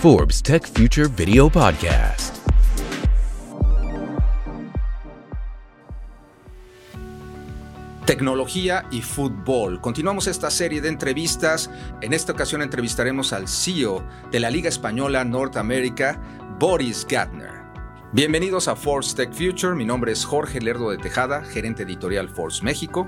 Forbes Tech Future Video Podcast. Tecnología y fútbol. Continuamos esta serie de entrevistas. En esta ocasión entrevistaremos al CEO de la Liga Española Norteamérica, Boris Gatner. Bienvenidos a Forbes Tech Future. Mi nombre es Jorge Lerdo de Tejada, gerente editorial Forbes México.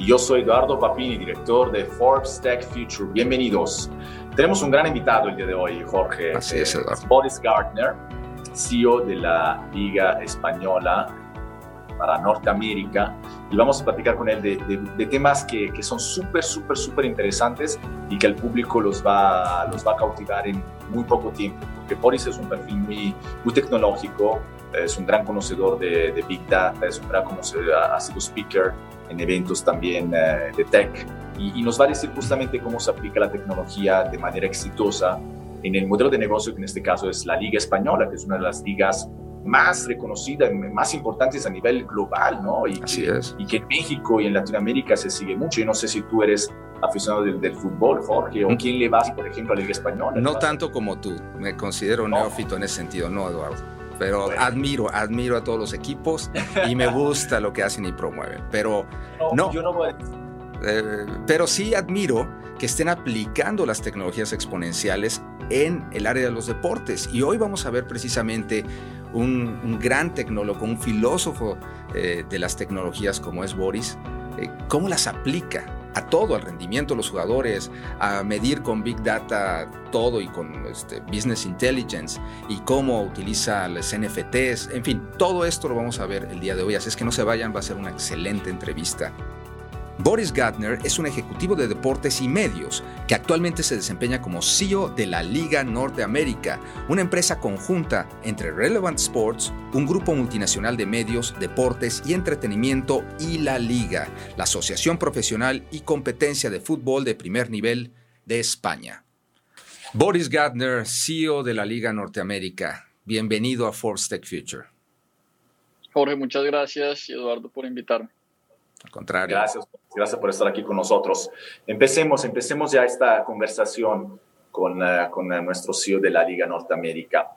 Y yo soy Eduardo Papini, director de Forbes Tech Future. Bienvenidos. Tenemos un gran invitado el día de hoy, Jorge. Así es, Eduardo. Boris Gardner, CEO de la Liga Española para Norteamérica. Y vamos a platicar con él de, temas que, que son súper, súper, súper interesantes y que el público los va, los va a cautivar en muy poco tiempo. Porque Boris es un perfil muy, muy tecnológico, es un gran conocedor de, de Big Data, es un gran conocedor, ha sido speaker en eventos también eh, de tech y, nos va a decir justamente cómo se aplica la tecnología de manera exitosa en el modelo de negocio que en este caso es la Liga Española, que es una de las ligas más reconocidas, más importantes a nivel global, ¿no? Y, Así es. Y que en México y en Latinoamérica se sigue mucho. Yo no sé si tú eres aficionado del, fútbol, Jorge, o quién le vas, por ejemplo, a la Liga Española. No tanto como tú, me considero neófito en ese sentido, no, Eduardo pero admiro, admiro a todos los equipos y me gusta lo que hacen y promueven. Pero no, yo no voy eh, pero sí admiro que estén aplicando las tecnologías exponenciales en el área de los deportes. Y hoy vamos a ver precisamente un, gran tecnólogo, un filósofo eh, de las tecnologías como es Boris, eh, cómo las aplica a todo, al rendimiento de los jugadores, a medir con Big Data todo y con este, Business Intelligence y cómo utiliza los NFTs, en fin, todo esto lo vamos a ver el día de hoy, así es que no se vayan, va a ser una excelente entrevista. Boris Gardner es un ejecutivo de deportes y medios que actualmente se desempeña como CEO de la Liga Norteamérica, una empresa conjunta entre Relevant Sports, un grupo multinacional de medios, deportes y entretenimiento, y la Liga, la Asociación Profesional y Competencia de Fútbol de Primer Nivel de España. Boris Gardner, CEO de la Liga Norteamérica, bienvenido a Forbes Tech Future. Jorge, muchas gracias, Eduardo, por invitarme. Al contrario. Gracias, gracias por estar aquí con nosotros. Empecemos, empecemos ya esta conversación con, uh, con uh, nuestro CEO de la Liga Norteamérica.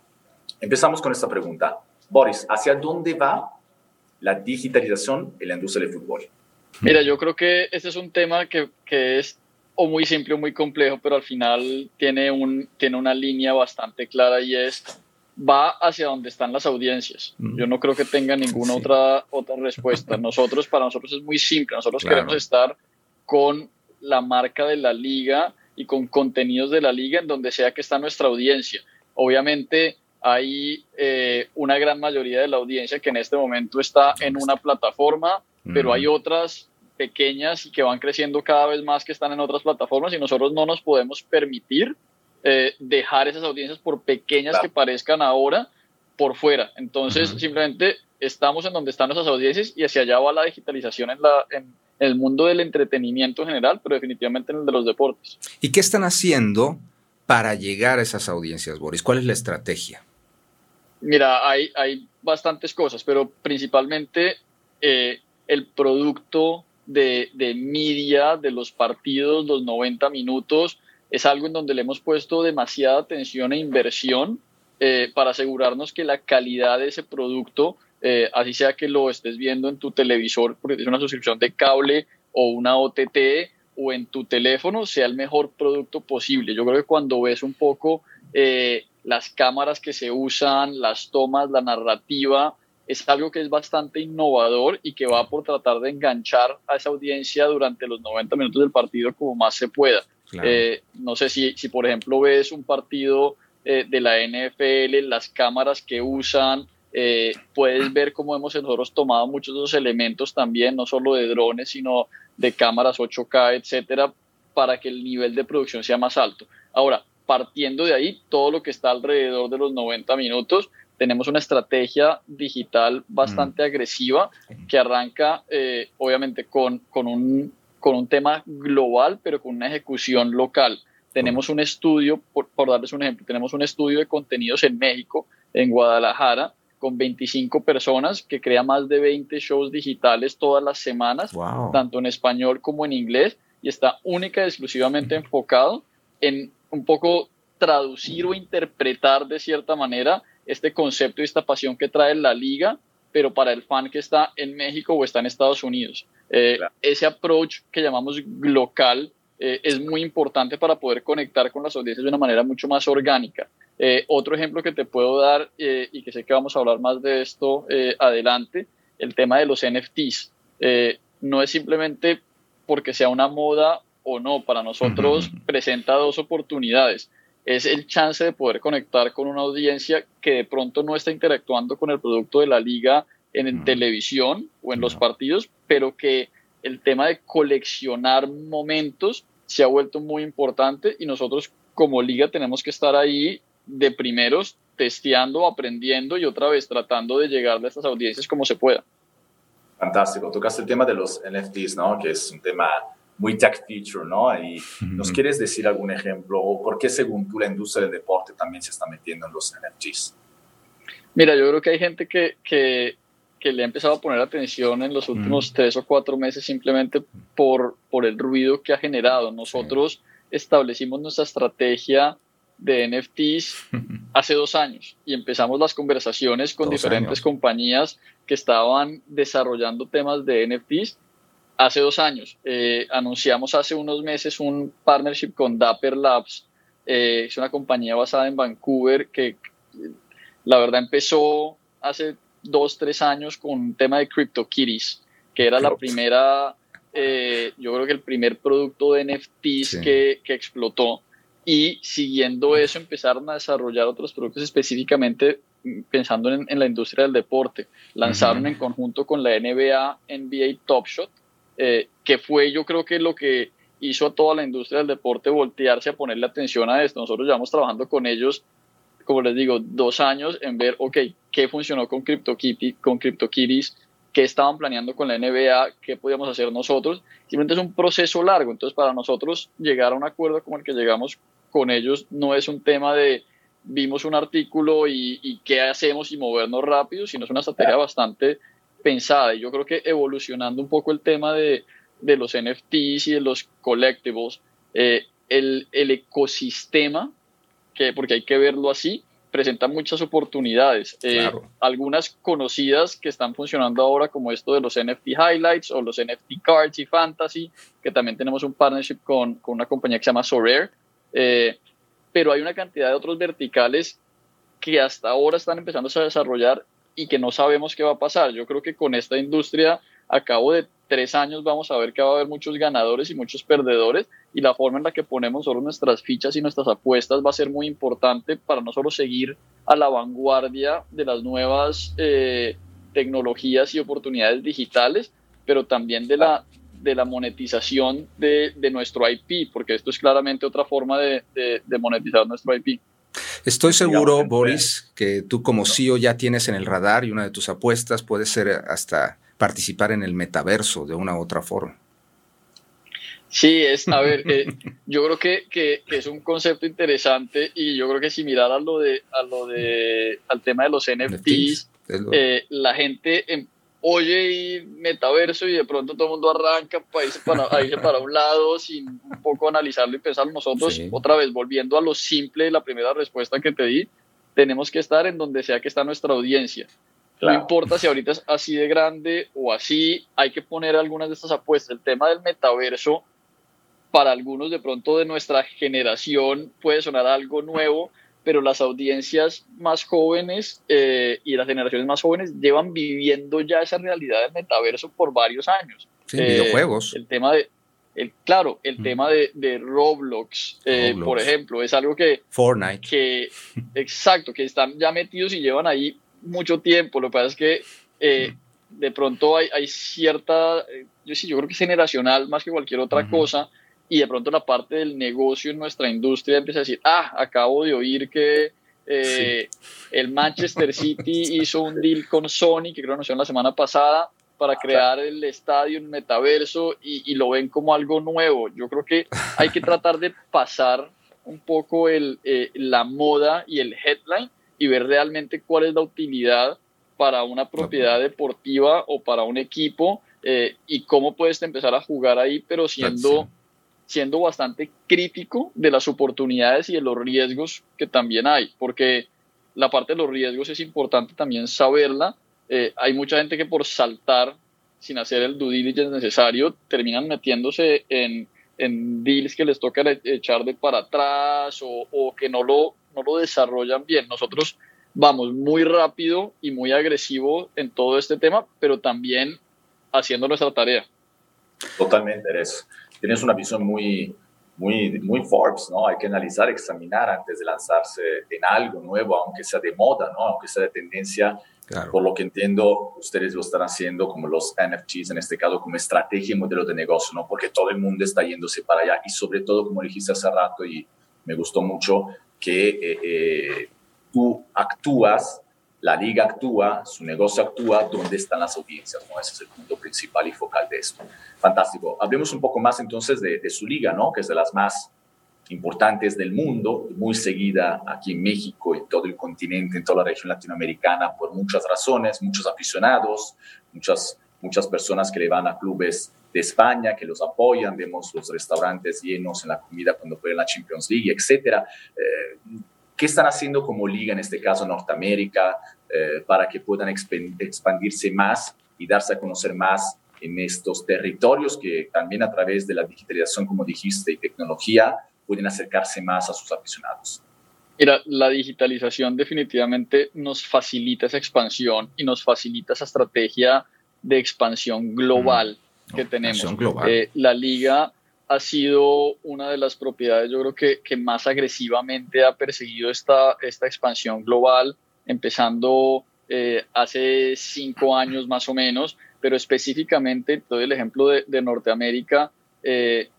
Empezamos con esta pregunta. Boris, ¿hacia dónde va la digitalización en la industria del fútbol? Mira, yo creo que este es un tema que, que es o muy simple o muy complejo, pero al final tiene, un, tiene una línea bastante clara y es va hacia donde están las audiencias. Mm. Yo no creo que tenga ninguna otra, otra respuesta. Nosotros, para nosotros es muy simple. Nosotros queremos estar con la marca de la liga y con contenidos de la liga en donde sea que está nuestra audiencia. Obviamente hay eh, una gran mayoría de la audiencia que en este momento está en una plataforma, pero hay otras pequeñas y que van creciendo cada vez más que están en otras plataformas y nosotros no nos podemos permitir eh, dejar esas audiencias, por pequeñas que parezcan ahora, por fuera. Entonces, simplemente estamos en donde están esas audiencias y hacia allá va la digitalización en, la, en, el mundo del entretenimiento en general, pero definitivamente en el de los deportes. ¿Y qué están haciendo para llegar a esas audiencias, Boris? ¿Cuál es la estrategia? Mira, hay, hay bastantes cosas, pero principalmente eh, el producto de, de media de los partidos, los 90 minutos, es algo en donde le hemos puesto demasiada atención e inversión eh, para asegurarnos que la calidad de ese producto, eh, así sea que lo estés viendo en tu televisor, porque es una suscripción de cable o una OTT o en tu teléfono, sea el mejor producto posible. Yo creo que cuando ves un poco eh, las cámaras que se usan, las tomas, la narrativa, es algo que es bastante innovador y que va por tratar de enganchar a esa audiencia durante los 90 minutos del partido como más se pueda. Eh, no sé si, si, por ejemplo, ves un partido eh, de la NFL, las cámaras que usan, eh, puedes ver cómo hemos nosotros tomado muchos de esos elementos también, no solo de drones, sino de cámaras 8K, etcétera, para que el nivel de producción sea más alto. Ahora, partiendo de ahí, todo lo que está alrededor de los 90 minutos, tenemos una estrategia digital bastante mm. agresiva que arranca, obviamente, con, con un con un tema global, pero con una ejecución local. Tenemos un estudio, por, darles un ejemplo, tenemos un estudio de contenidos en México, en Guadalajara, con 25 personas que crea más de 20 shows digitales todas las semanas, tanto en español como en inglés, y está única y exclusivamente enfocado en un poco traducir o interpretar de cierta manera este concepto y esta pasión que trae la liga, pero para el fan que está en México o está en Estados Unidos. Eh, ese approach que llamamos local eh, es muy importante para poder conectar con las audiencias de una manera mucho más orgánica. Eh, otro ejemplo que te puedo dar, y que sé que vamos a hablar más de esto adelante, el tema de los NFTs. no es simplemente porque sea una moda o no, para nosotros presenta dos oportunidades. Es el chance de poder conectar con una audiencia que de pronto no está interactuando con el producto de la liga en televisión o en los partidos, pero que el tema de coleccionar momentos se ha vuelto muy importante y nosotros como liga tenemos que estar ahí de primeros testeando, aprendiendo y otra vez tratando de llegar a estas audiencias como se pueda. Fantástico. Tocaste el tema de los NFTs, ¿no? Que es un tema muy tech feature, ¿no? Y nos quieres decir algún ejemplo o por qué según tú la industria del deporte también se está metiendo en los NFTs. Mira, yo creo que hay gente que, que, que le ha empezado a poner atención en los últimos tres o cuatro meses simplemente por, por el ruido que ha generado. Nosotros establecimos nuestra estrategia de NFTs hace dos años y empezamos las conversaciones con diferentes compañías que estaban desarrollando temas de NFTs hace dos años. Eh, anunciamos hace unos meses un partnership con Dapper Labs. Eh, es una compañía basada en Vancouver que la verdad empezó hace dos, tres años con un tema de CryptoKitties, que era la primera, eh, yo creo que el primer producto de NFTs que, que explotó. Y siguiendo eso empezaron a desarrollar otros productos específicamente mm, pensando en, en la industria del deporte. Lanzaron en conjunto con la NBA, NBA Top Shot, eh, que fue yo creo que lo que hizo a toda la industria del deporte voltearse a ponerle atención a esto. Nosotros llevamos trabajando con ellos, como les digo, dos años en ver, ok, qué funcionó con CryptoKitty, con CryptoKitties, qué estaban planeando con la NBA, qué podíamos hacer nosotros. Simplemente es un proceso largo. Entonces, para nosotros llegar a un acuerdo como el que llegamos con ellos no es un tema de vimos un artículo y, y qué hacemos y movernos rápido, sino es una estrategia bastante pensada. Y yo creo que evolucionando un poco el tema de, de los NFTs y de los collectibles, eh, el, el, ecosistema, que, porque hay que verlo así, presenta muchas oportunidades. Eh, algunas conocidas que están funcionando ahora, como esto de los NFT Highlights o los NFT Cards y Fantasy, que también tenemos un partnership con, con una compañía que se llama Sorare. Eh, pero hay una cantidad de otros verticales que hasta ahora están empezando a desarrollar y que no sabemos qué va a pasar. Yo creo que con esta industria, a cabo de tres años, vamos a ver que va a haber muchos ganadores y muchos perdedores y la forma en la que ponemos solo nuestras fichas y nuestras apuestas va a ser muy importante para no solo seguir a la vanguardia de las nuevas eh, tecnologías y oportunidades digitales, pero también de la, de la monetización de, de nuestro IP, porque esto es claramente otra forma de, de monetizar nuestro IP. Estoy seguro, Boris, que tú como CEO ya tienes en el radar y una de tus apuestas puede ser hasta participar en el metaverso de una u otra forma. Sí, es, a ver, eh, yo creo que, que, es un concepto interesante y yo creo que si mirar a lo de, a lo de, al tema de los NFTs, eh, la gente oye y metaverso y de pronto todo el mundo arranca para irse para, irse para un lado sin un poco analizarlo y pensarlo. Nosotros, otra vez, volviendo a lo simple, la primera respuesta que te di, tenemos que estar en donde sea que está nuestra audiencia. No importa si ahorita es así de grande o así, hay que poner algunas de estas apuestas. El tema del metaverso, para algunos de pronto de nuestra generación, puede sonar algo nuevo, pero las audiencias más jóvenes eh, y las generaciones más jóvenes llevan viviendo ya esa realidad del metaverso por varios años. Sí, videojuegos. Eh, el tema de, el, claro, el mm. tema de, de Roblox, eh, por ejemplo, es algo que... Fortnite. Que, exacto, que están ya metidos y llevan ahí mucho tiempo. Lo que pasa es que mm. de pronto hay, hay cierta, yo sí, yo creo que es generacional más que cualquier otra cosa y de pronto la parte del negocio en nuestra industria empieza a decir, ah, acabo de oír que eh, el Manchester City hizo un deal con Sony, que creo que anunció la semana pasada, para crear el estadio en metaverso y, lo ven como algo nuevo. Yo creo que hay que tratar de pasar un poco el, eh, la moda y el headline y ver realmente cuál es la utilidad para una propiedad deportiva o para un equipo eh, y cómo puedes empezar a jugar ahí, pero siendo siendo bastante crítico de las oportunidades y de los riesgos que también hay, porque la parte de los riesgos es importante también saberla. Eh, hay mucha gente que por saltar sin hacer el due diligence necesario terminan metiéndose en, en deals que les toca echar de para atrás o, o que no lo, no lo desarrollan bien. Nosotros vamos muy rápido y muy agresivo en todo este tema, pero también haciendo nuestra tarea. Totalmente, eres, tienes una visión muy, muy, muy Forbes, ¿no? Hay que analizar, examinar antes de lanzarse en algo nuevo, aunque sea de moda, ¿no? Aunque sea de tendencia. Por lo que entiendo, ustedes lo están haciendo como los NFTs, en este caso, como estrategia y modelo de negocio, ¿no? Porque todo el mundo está yéndose para allá y sobre todo, como dijiste hace rato y me gustó mucho, que eh, eh, tú actúas, la liga actúa, su negocio actúa, ¿dónde están las audiencias? ¿no? Ese es el punto principal y focal de esto. Fantástico. Hablemos un poco más entonces de, de su liga, ¿no? que es de las más importantes del mundo, muy seguida aquí en México y todo el continente, en toda la región latinoamericana, por muchas razones, muchos aficionados, muchas, muchas personas que le van a clubes de España, que los apoyan, vemos los restaurantes llenos en la comida cuando juegan la Champions League, etcétera. Eh, ¿Qué están haciendo como liga, en este caso Norteamérica, eh, para que puedan expandirse más y darse a conocer más en estos territorios que también a través de la digitalización, como dijiste, y tecnología, pueden acercarse más a sus aficionados? Mira, la digitalización definitivamente nos facilita esa expansión y nos facilita esa estrategia de expansión global mm, que tenemos. Global. Eh, la liga ha sido una de las propiedades, yo creo que, que más agresivamente ha perseguido esta, esta expansión global, empezando eh, hace cinco años más o menos, pero específicamente, doy el ejemplo de, de Norteamérica, eh,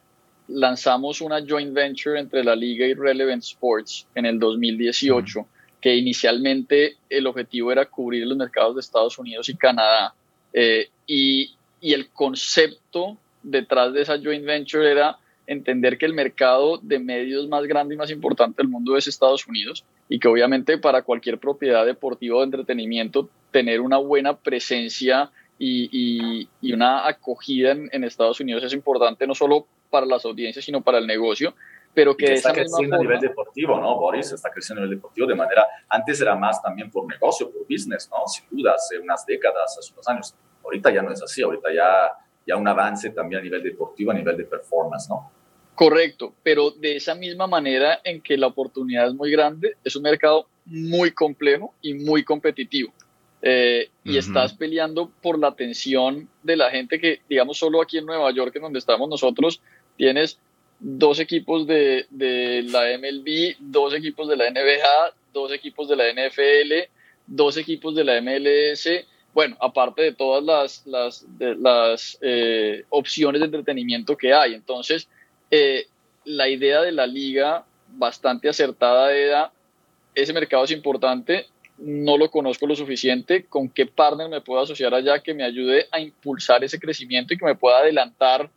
lanzamos una joint venture entre la liga y Relevant Sports en el 2018, que inicialmente el objetivo era cubrir los mercados de Estados Unidos y Canadá. Eh, y, el concepto detrás de esa joint venture era entender que el mercado de medios más grande y más importante del mundo es Estados Unidos y que obviamente para cualquier propiedad deportiva o de entretenimiento tener una buena presencia y, y, una acogida en, Estados Unidos es importante no solo para las audiencias sino para el negocio pero que, está creciendo a nivel deportivo, ¿no, Boris? Está creciendo a nivel deportivo de manera, antes era más también por negocio, por business, ¿no? Sin duda, hace unas décadas, hace unos años. Ahorita ya no es así, ahorita ya ya un avance también a nivel deportivo, a nivel de performance, ¿no? Correcto, pero de esa misma manera en que la oportunidad es muy grande, es un mercado muy complejo y muy competitivo. Eh, y estás peleando por la atención de la gente que, digamos, solo aquí en Nueva York, en donde estamos nosotros, tienes dos equipos de, de la MLB, dos equipos de la NBA, dos equipos de la NFL, dos equipos de la MLS, bueno, aparte de todas las, las, eh, opciones de entretenimiento que hay. Entonces, eh, la idea de la liga, bastante acertada, era, ese mercado es importante, no lo conozco lo suficiente, con qué partner me puedo asociar allá que me ayude a impulsar ese crecimiento y que me pueda adelantar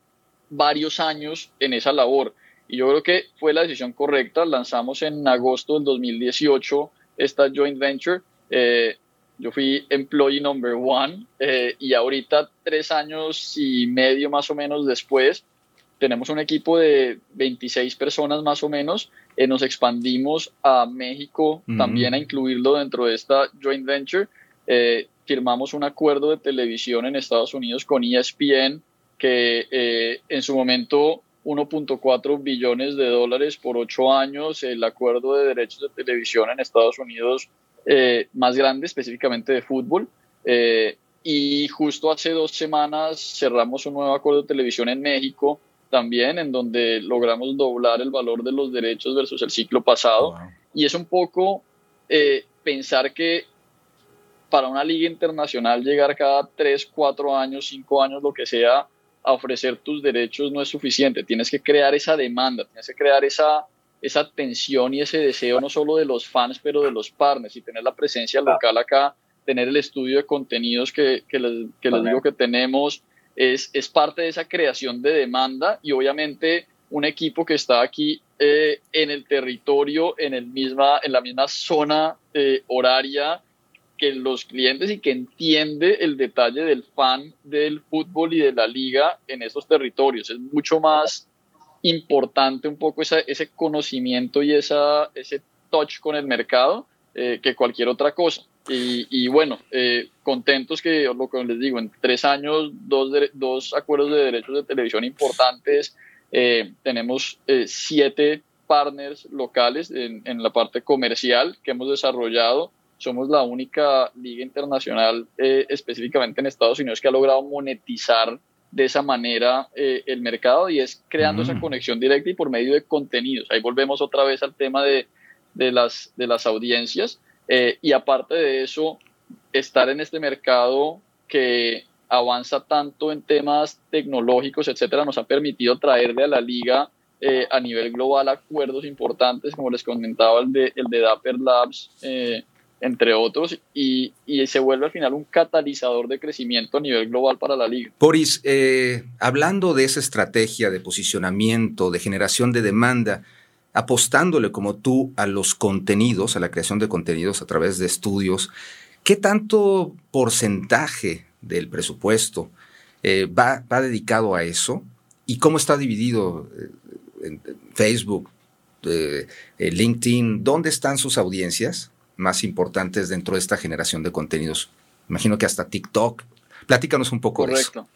varios años en esa labor. Y yo creo que fue la decisión correcta. Lanzamos en agosto del 2018 esta joint venture. Eh, yo fui employee number one eh, y ahorita, tres años y medio más o menos después, tenemos un equipo de 26 personas más o menos. Eh, nos expandimos a México también a incluirlo dentro de esta joint venture. Eh, firmamos un acuerdo de televisión en Estados Unidos con ESPN que en su momento 1.4 billones de dólares por ocho años. El acuerdo de derechos de televisión en Estados Unidos eh, más grande, específicamente de fútbol. Eh, y justo hace dos semanas cerramos un nuevo acuerdo de televisión en México también, en donde logramos doblar el valor de los derechos versus el ciclo pasado. Y es un poco eh, pensar que para una liga internacional llegar cada tres, cuatro años, cinco años, lo que sea, a ofrecer tus derechos no es suficiente. Tienes que crear esa demanda, tienes que crear esa, esa tensión y ese deseo no solo de los fans, pero de los partners y tener la presencia local acá, tener el estudio de contenidos que, que les, que les digo que tenemos, es, es parte de esa creación de demanda y obviamente un equipo que está aquí eh, en el territorio, en, el misma, en la misma zona eh, horaria que los clientes y que entiende el detalle del fan del fútbol y de la liga en esos territorios. Es mucho más importante un poco ese conocimiento y esa, ese touch con el mercado eh, que cualquier otra cosa. Y, bueno, eh, contentos que, lo que les digo, en tres años, dos, dos acuerdos de derechos de televisión importantes, eh, tenemos siete partners locales en, la parte comercial que hemos desarrollado. Somos la única liga internacional específicamente en Estados Unidos que ha logrado monetizar de esa manera eh, el mercado y es creando esa mm. conexión directa y por medio de contenidos. Ahí volvemos otra vez al tema de, de las, de las audiencias eh, y aparte de eso, estar en este mercado que avanza tanto en temas tecnológicos, etcétera, nos ha permitido traerle a la liga eh, a nivel global acuerdos importantes, como les comentaba el de, el de Dapper Labs, entre otros, y, se vuelve al final un catalizador de crecimiento a nivel global para la liga. Boris, eh, hablando de esa estrategia de posicionamiento, de generación de demanda, apostándole como tú a los contenidos, a la creación de contenidos a través de estudios, ¿qué tanto porcentaje del presupuesto eh, va, va, dedicado a eso? ¿Y cómo está dividido eh, en Facebook, LinkedIn? ¿Dónde están sus audiencias? Más importantes dentro de esta generación de contenidos. Imagino que hasta TikTok. Platícanos un poco de eso.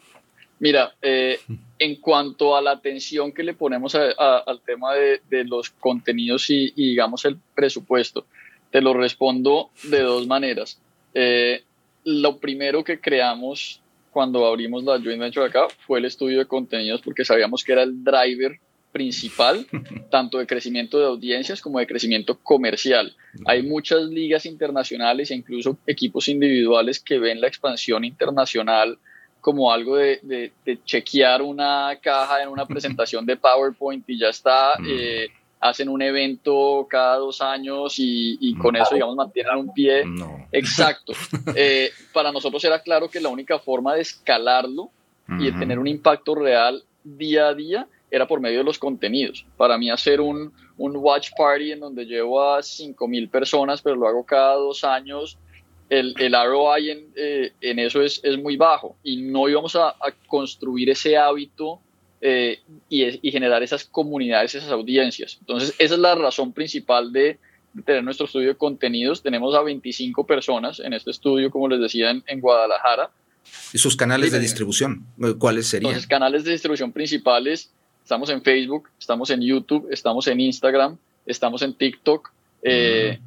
Mira, eh, en cuanto a la atención que le ponemos al tema de, los contenidos y, digamos el presupuesto, te lo respondo de dos maneras. Eh, lo primero que creamos cuando abrimos la joint venture acá fue el estudio de contenidos porque sabíamos que era el driver principal, tanto de crecimiento de audiencias como de crecimiento comercial. Hay muchas ligas internacionales e incluso equipos individuales que ven la expansión internacional como algo de, chequear una caja en una presentación de PowerPoint y ya está. Eh, hacen un evento cada dos años y, con eso, digamos, mantienen un pie. Exacto. Eh, para nosotros era claro que la única forma de escalarlo y de tener un impacto real día a día era por medio de los contenidos. Para mí hacer un, un watch party en donde llevo a 5.000 personas, pero lo hago cada dos años, el, el ROI en, eh, en eso es, es, muy bajo y no íbamos a, construir ese hábito eh, y, y, generar esas comunidades, esas audiencias. Entonces, esa es la razón principal de, tener nuestro estudio de contenidos. Tenemos a 25 personas en este estudio, como les decía, en, en Guadalajara. ¿Y sus canales de distribución? ¿Cuáles serían? Los canales de distribución principales Estamos en Facebook, estamos en YouTube, estamos en Instagram, estamos en TikTok. Eh,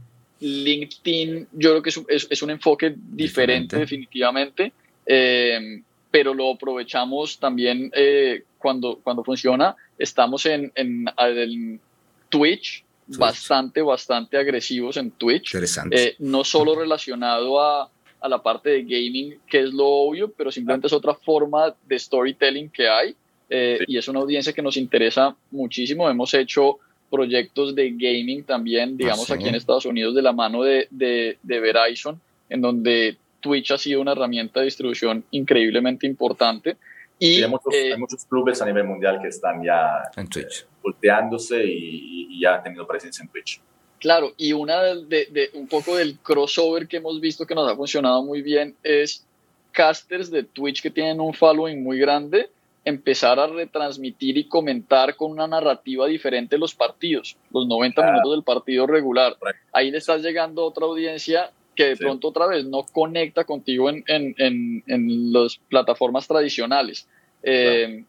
LinkedIn, yo creo que es, un enfoque diferente, definitivamente, eh, pero lo aprovechamos también eh, cuando, cuando funciona. Estamos en, en, Twitch, bastante, bastante agresivos en Twitch. Interesante. no solo relacionado a, a la parte de gaming, que es lo obvio, pero simplemente es otra forma de storytelling que hay. Eh, y es una audiencia que nos interesa muchísimo. Hemos hecho proyectos de gaming también, digamos, aquí en Estados Unidos de la mano de, de, Verizon, en donde Twitch ha sido una herramienta de distribución increíblemente importante. Y, hay, muchos, clubes a nivel mundial que están ya en Twitch. volteándose y, ya han tenido presencia en Twitch. Claro, y una de, de, un poco del crossover que hemos visto que nos ha funcionado muy bien es casters de Twitch que tienen un following muy grande empezar a retransmitir y comentar con una narrativa diferente los partidos, los 90 minutos del partido regular. Ahí le estás llegando a otra audiencia que de pronto otra vez no conecta contigo en, en, en, las plataformas tradicionales. Eh,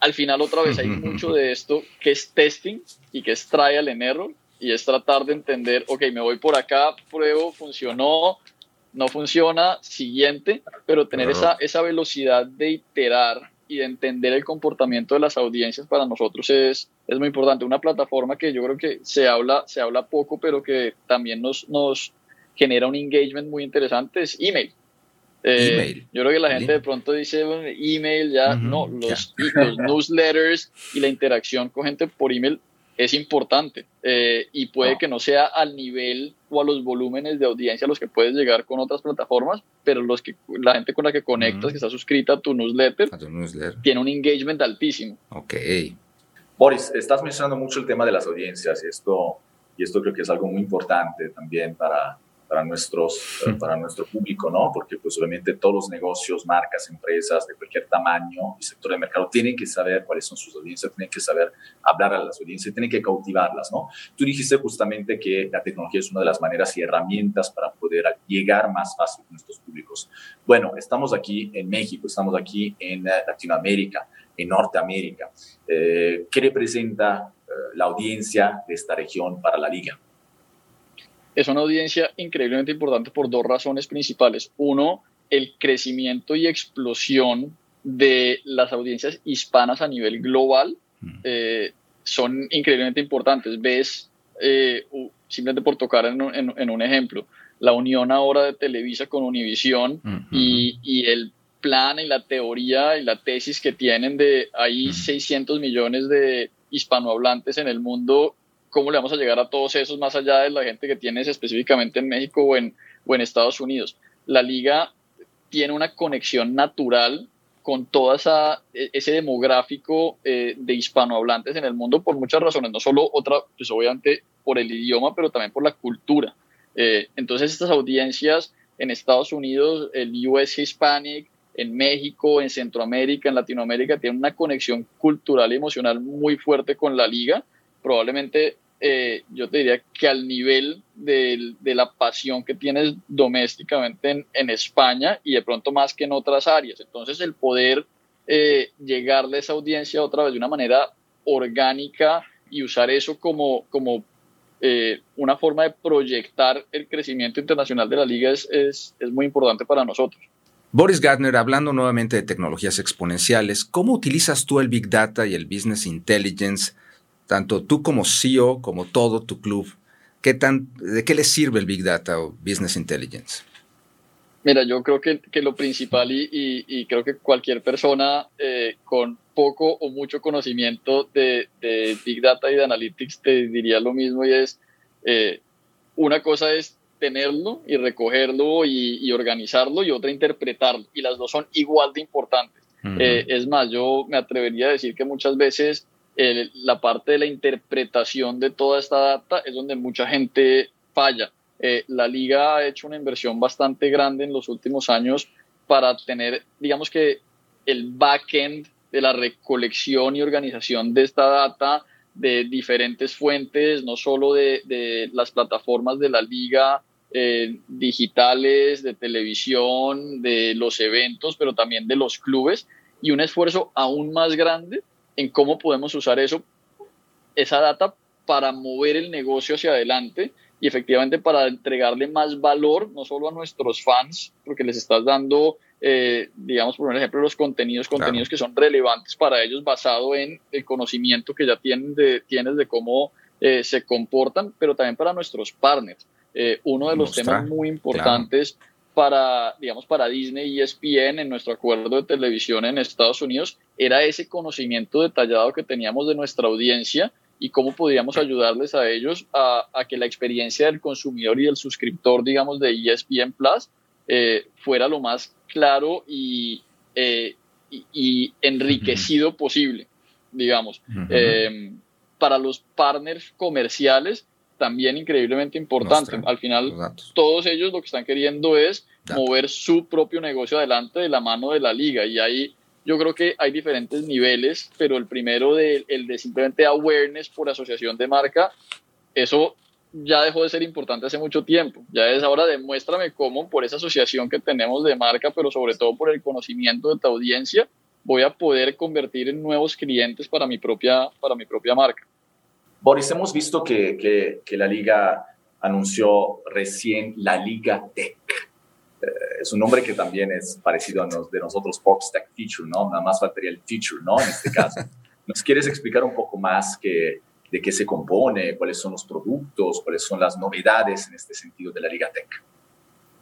al final otra vez hay mucho de esto que es testing y que es trial and error y es tratar de entender, ok, me voy por acá, pruebo, funcionó, no funciona, siguiente, pero tener esa, esa velocidad de iterar y de entender el comportamiento de las audiencias para nosotros es, es muy importante. Una plataforma que yo creo que se habla, se habla poco, pero que también nos, nos genera un engagement muy interesante es email. Eh, email. Yo creo que la gente de pronto dice email, ya no, los, los newsletters y la interacción con gente por email es importante eh, y puede que no sea al nivel o a los volúmenes de audiencia a los que puedes llegar con otras plataformas, pero los que la gente con la que conectas, que está suscrita a tu newsletter, tiene un engagement altísimo. Ok. Boris, estás mencionando mucho el tema de las audiencias y esto, y esto creo que es algo muy importante también para, para, nuestros, eh, para nuestro público, ¿no? Porque pues obviamente todos los negocios, marcas, empresas de cualquier tamaño y sector de mercado tienen que saber cuáles son sus audiencias, tienen que saber hablar a las audiencias, tienen que cautivarlas, ¿no? Tú dijiste justamente que la tecnología es una de las maneras y herramientas para poder llegar más fácil a nuestros públicos. Bueno, estamos aquí en México, estamos aquí en eh, Latinoamérica, en Norteamérica. Eh, ¿Qué representa la audiencia de esta región para la liga? Es una audiencia increíblemente importante por dos razones principales. Uno, el crecimiento y explosión de las audiencias hispanas a nivel global mm. eh, son increíblemente importantes. Ves, eh, simplemente por tocar en, un ejemplo, la unión ahora de Televisa con Univisión mm, y, y, el plan y la teoría y la tesis que tienen de ahí 600 mm. millones de hispanohablantes en el mundo cómo le vamos a llegar a todos esos más allá de la gente que tienes específicamente en México o en, o en Estados Unidos. La liga tiene una conexión natural con todo e, ese demográfico eh, de hispanohablantes en el mundo por muchas razones, no solo otra, pues obviamente por el idioma, pero también por la cultura. Eh, entonces estas audiencias en Estados Unidos, el US Hispanic, en México, en Centroamérica, en Latinoamérica, tienen una conexión cultural y emocional muy fuerte con la liga. Probablemente eh, yo te diría que al nivel de, la pasión que tienes domésticamente en, España y de pronto más que en otras áreas. Entonces el poder eh, llegarle a esa audiencia otra vez de una manera orgánica y usar eso como, como eh, una forma de proyectar el crecimiento internacional de la liga es, es, es muy importante para nosotros. Boris Gardner, hablando nuevamente de tecnologías exponenciales, ¿cómo utilizas tú el Big Data y el Business Intelligence tanto tú como CEO, como todo tu club, ¿qué tan, ¿de qué le sirve el Big Data o Business Intelligence? Mira, yo creo que, que lo principal y, y, creo que cualquier persona eh, con poco o mucho conocimiento de, de, Big Data y de Analytics te diría lo mismo y es, eh, una cosa es tenerlo y recogerlo y, y, organizarlo y otra interpretarlo y las dos son igual de importantes. Eh, es más, yo me atrevería a decir que muchas veces la parte de la interpretación de toda esta data es donde mucha gente falla. Eh, la liga ha hecho una inversión bastante grande en los últimos años para tener, digamos que, el backend de la recolección y organización de esta data de diferentes fuentes, no solo de, las plataformas de la liga eh, digitales, de televisión, de los eventos, pero también de los clubes, y un esfuerzo aún más grande en cómo podemos usar eso, esa data para mover el negocio hacia adelante y efectivamente para entregarle más valor, no solo a nuestros fans, porque les estás dando, eh, digamos, por ejemplo, los contenidos, contenidos que son relevantes para ellos basado en el conocimiento que ya tienen de, tienes de cómo eh, se comportan, pero también para nuestros partners. Eh, uno de los temas muy importantes para, digamos, para Disney y ESPN en nuestro acuerdo de televisión en Estados Unidos era ese conocimiento detallado que teníamos de nuestra audiencia y cómo podíamos ayudarles a ellos a, que la experiencia del consumidor y del suscriptor, digamos, de ESPN Plus eh, fuera lo más claro y, eh, y, enriquecido posible, digamos. Em, para los partners comerciales, también increíblemente importante. Al final, todos ellos lo que están queriendo es mover su propio negocio adelante de la mano de la liga. Y ahí yo creo que hay diferentes niveles, pero el primero, de, el de simplemente awareness por asociación de marca, eso ya dejó de ser importante hace mucho tiempo. Ya es ahora demuéstrame cómo por esa asociación que tenemos de marca, pero sobre todo por el conocimiento de tu audiencia, voy a poder convertir en nuevos clientes para mi propia, para mi propia marca. Boris, hemos visto que, que, la liga anunció recién la Liga Tech. Eh, es un nombre que también es parecido a los de nosotros, Fox Tech Feature, ¿no? Nada más faltaría el feature, ¿no? En este caso. ¿Nos quieres explicar un poco más que, de qué se compone, cuáles son los productos, cuáles son las novedades en este sentido de la Liga Tech?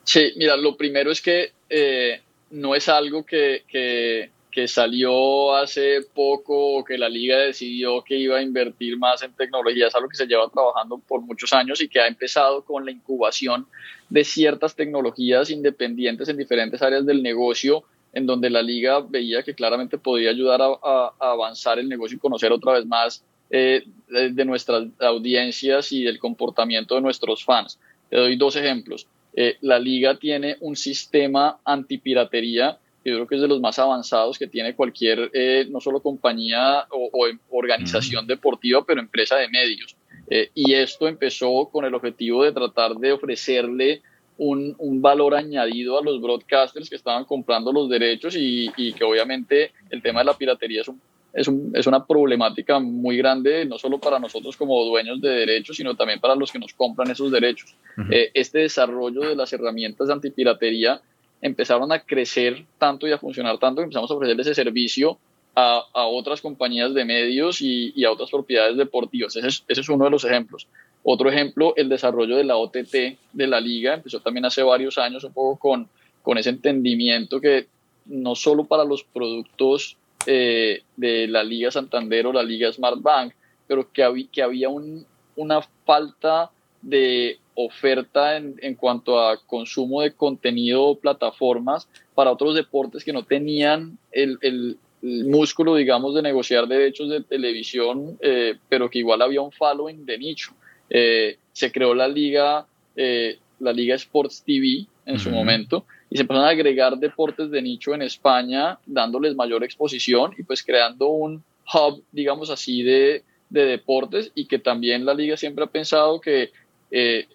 Sí, mira, lo primero es que eh, no es algo que, que que salió hace poco que la liga decidió que iba a invertir más en tecnología, es algo que se lleva trabajando por muchos años y que ha empezado con la incubación de ciertas tecnologías independientes en diferentes áreas del negocio, en donde la liga veía que claramente podía ayudar a, avanzar el negocio y conocer otra vez más eh, de, nuestras audiencias y del comportamiento de nuestros fans. Te doy dos ejemplos. eh, la liga tiene un sistema antipiratería yo creo que es de los más avanzados que tiene cualquier, eh, no solo compañía o, organización deportiva, pero empresa de medios. Eh, y esto empezó con el objetivo de tratar de ofrecerle un, un, valor añadido a los broadcasters que estaban comprando los derechos y, y que obviamente el tema de la piratería es, un, es, un, es, una problemática muy grande, no solo para nosotros como dueños de derechos, sino también para los que nos compran esos derechos. Eh, este desarrollo de las herramientas de antipiratería empezaron a crecer tanto y a funcionar tanto que empezamos a ofrecerle ese servicio a, a otras compañías de medios y, y, a otras propiedades deportivas. Ese es, ese es uno de los ejemplos. Otro ejemplo, el desarrollo de la OTT de la liga, empezó también hace varios años, un poco con, con ese entendimiento que no solo para los productos eh, de la Liga Santander o la Liga Smart Bank, pero que, había, que había un, una falta de oferta en, en, cuanto a consumo de contenido plataformas para otros deportes que no tenían el, el, músculo, digamos, de negociar derechos de televisión, eh, pero que igual había un following de nicho. Eh, se creó la liga, eh, la liga Sports TV en su momento y se empezaron a agregar deportes de nicho en España, dándoles mayor exposición y pues creando un hub, digamos así, de, de deportes y que también la liga siempre ha pensado que eh,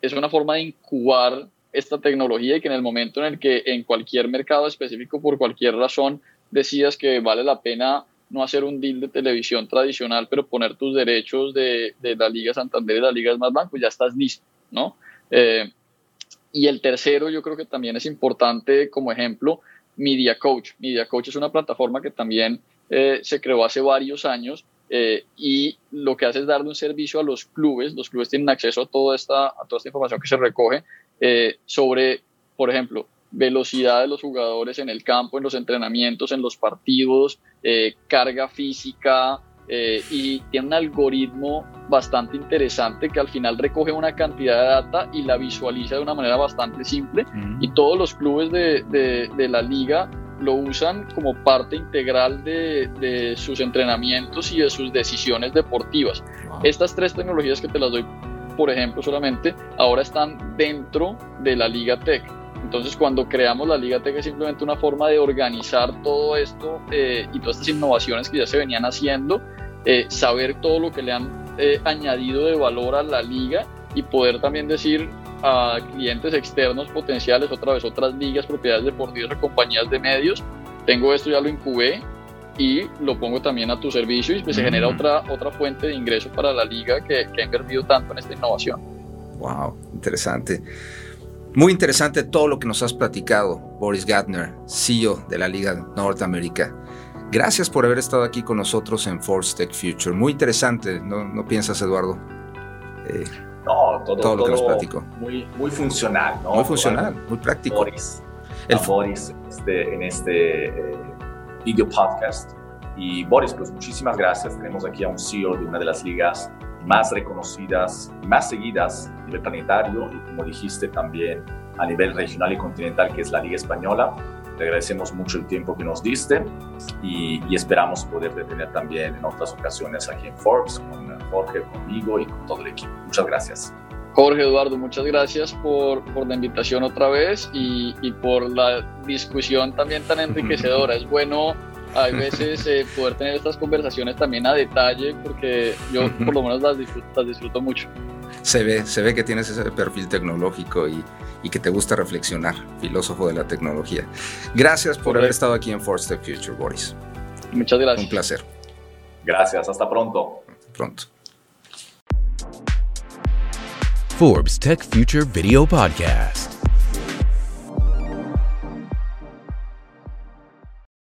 es una forma de incubar esta tecnología y que en el momento en el que en cualquier mercado específico, por cualquier razón, decidas que vale la pena no hacer un deal de televisión tradicional, pero poner tus derechos de, de la Liga Santander y la Liga Más Banco, ya estás listo, ¿no? Eh, y el tercero, yo creo que también es importante como ejemplo, Media Coach. Media Coach es una plataforma que también eh, se creó hace varios años eh, y lo que hace es darle un servicio a los clubes. Los clubes tienen acceso a toda esta, a toda esta información que se recoge eh, sobre, por ejemplo, velocidad de los jugadores en el campo, en los entrenamientos, en los partidos, eh, carga física, y tiene un algoritmo bastante interesante que al final recoge una cantidad de data y la visualiza de una manera bastante simple. Y todos los clubes de, de, de la liga lo usan como parte integral de, de, sus entrenamientos y de sus decisiones deportivas. Estas tres tecnologías que te las doy, por ejemplo, solamente, ahora están dentro de la Liga Tech. Entonces, cuando creamos la Liga Tech es simplemente una forma de organizar todo esto eh, y todas estas innovaciones que ya se venían haciendo, eh, saber todo lo que le han eh, añadido de valor a la liga y poder también decir, a clientes externos potenciales, otra vez otras ligas, propiedades deportivas o compañías de medios. Tengo esto, ya lo incubé y lo pongo también a tu servicio y pues se genera mm. otra, otra fuente de ingreso para la liga que, que ha invertido tanto en esta innovación. Wow, interesante. Muy interesante todo lo que nos has platicado, Boris Gardner, CEO de la Liga Norteamérica. Gracias por haber estado aquí con nosotros en Force Tech Future. Muy interesante, ¿no, no piensas, Eduardo? Eh, no, todo, lo que nos platicó. Muy, muy funcional, ¿no? Muy funcional, muy práctico. Boris, el Boris este, en este eh, video podcast. Y Boris, pues muchísimas gracias. Tenemos aquí a un CEO de una de las ligas más reconocidas más seguidas a nivel planetario y como dijiste también a nivel regional y continental que es la Liga Española. Te agradecemos mucho el tiempo que nos diste y, y esperamos poder tener también en otras ocasiones aquí en Forbes con Jorge, conmigo y con todo el equipo. Muchas gracias. Jorge Eduardo, muchas gracias por, por la invitación otra vez y, y, por la discusión también tan enriquecedora. Es bueno a veces eh, poder tener estas conversaciones también a detalle porque yo por lo menos las disfruto, las disfruto mucho. Se ve, se ve que tienes ese perfil tecnológico y, y, que te gusta reflexionar, filósofo de la tecnología. Gracias por haber estado aquí en Force Step Future, Boris. Muchas gracias. Un placer. Gracias, hasta pronto. Hasta pronto. Forbes Tech Future Video Podcast.